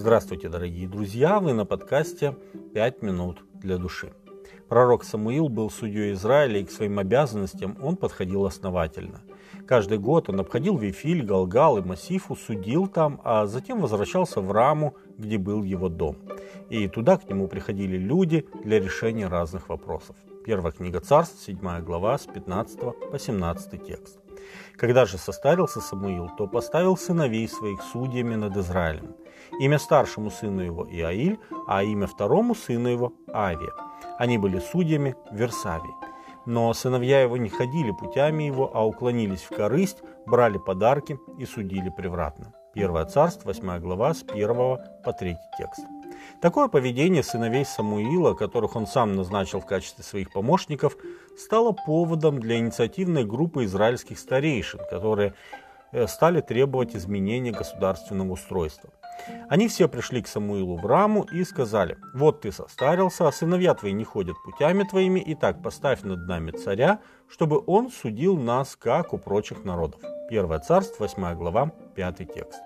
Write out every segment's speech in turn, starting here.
Здравствуйте, дорогие друзья! Вы на подкасте «Пять минут для души». Пророк Самуил был судьей Израиля, и к своим обязанностям он подходил основательно. Каждый год он обходил Вифиль, Галгал и Массифу, судил там, а затем возвращался в Раму, где был его дом. И туда к нему приходили люди для решения разных вопросов. Первая книга Царств, 7 глава, с 15 по 17 текст. Когда же состарился Самуил, то поставил сыновей своих судьями над Израилем. Имя старшему сыну его Иаиль, а имя второму сыну его Авия. Они были судьями в Версавии. Но сыновья его не ходили путями его, а уклонились в корысть, брали подарки и судили превратно. Первое царство, 8 глава, с 1 по 3 текст. Такое поведение сыновей Самуила, которых он сам назначил в качестве своих помощников, стало поводом для инициативной группы израильских старейшин, которые э, стали требовать изменения государственного устройства. Они все пришли к Самуилу в раму и сказали, вот ты состарился, а сыновья твои не ходят путями твоими, и так поставь над нами царя, чтобы он судил нас, как у прочих народов. Первое царство, 8 глава, 5 текст.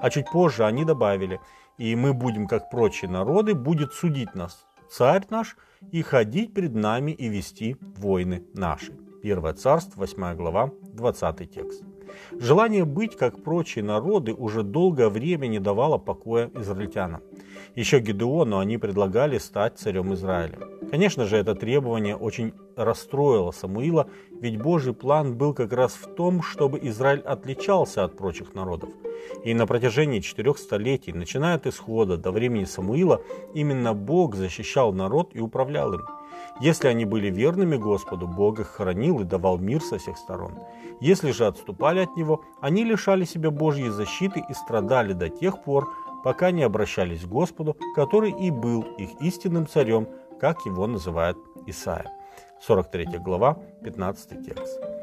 А чуть позже они добавили, и мы будем, как прочие народы, будет судить нас царь наш и ходить пред нами и вести войны наши. Первое царство, 8 глава, 20 текст. Желание быть, как прочие народы, уже долгое время не давало покоя израильтянам. Еще Гедеону они предлагали стать царем Израиля. Конечно же, это требование очень расстроило Самуила, ведь Божий план был как раз в том, чтобы Израиль отличался от прочих народов. И на протяжении четырех столетий, начиная от исхода до времени Самуила, именно Бог защищал народ и управлял им. Если они были верными Господу, Бог их хранил и давал мир со всех сторон. Если же отступали от Него, они лишали себя Божьей защиты и страдали до тех пор, пока не обращались к Господу, который и был их истинным царем, как его называет Исаия. 43 глава, 15 текст.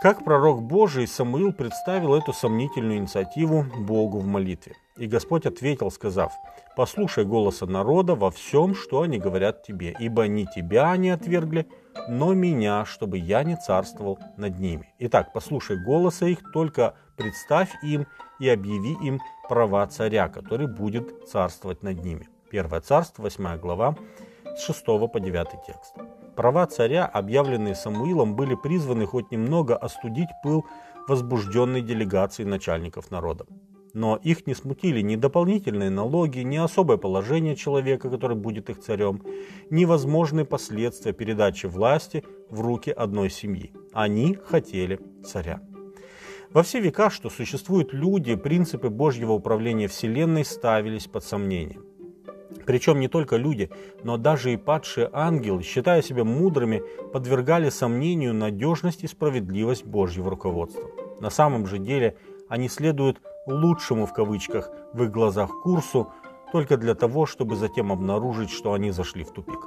Как пророк Божий, Самуил представил эту сомнительную инициативу Богу в молитве. И Господь ответил, сказав, «Послушай голоса народа во всем, что они говорят тебе, ибо не тебя они отвергли, но меня, чтобы я не царствовал над ними. Итак, послушай голоса их, только представь им и объяви им права царя, который будет царствовать над ними». Первое царство, 8 глава, с 6 по 9 текст. Права царя, объявленные Самуилом, были призваны хоть немного остудить пыл возбужденной делегации начальников народа. Но их не смутили ни дополнительные налоги, ни особое положение человека, который будет их царем, ни возможные последствия передачи власти в руки одной семьи. Они хотели царя. Во все века, что существуют люди, принципы Божьего управления Вселенной ставились под сомнение. Причем не только люди, но даже и падшие ангелы, считая себя мудрыми, подвергали сомнению надежность и справедливость Божьего руководства. На самом же деле они следуют «лучшему» в кавычках в их глазах курсу только для того, чтобы затем обнаружить, что они зашли в тупик.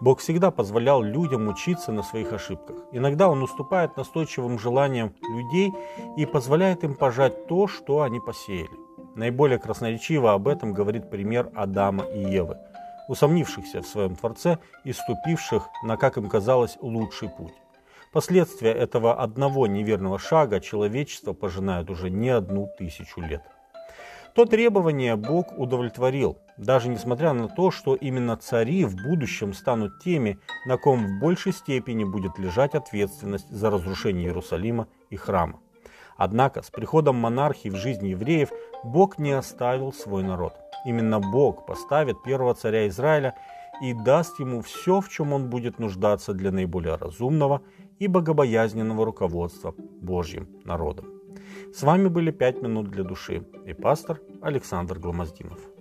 Бог всегда позволял людям учиться на своих ошибках. Иногда Он уступает настойчивым желаниям людей и позволяет им пожать то, что они посеяли. Наиболее красноречиво об этом говорит пример Адама и Евы, усомнившихся в своем Творце и ступивших на, как им казалось, лучший путь. Последствия этого одного неверного шага человечество пожинает уже не одну тысячу лет. То требование Бог удовлетворил, даже несмотря на то, что именно цари в будущем станут теми, на ком в большей степени будет лежать ответственность за разрушение Иерусалима и храма. Однако с приходом монархии в жизнь евреев Бог не оставил свой народ. Именно Бог поставит первого царя Израиля и даст ему все, в чем он будет нуждаться для наиболее разумного и богобоязненного руководства Божьим народом. С вами были «Пять минут для души» и пастор Александр Гломоздинов.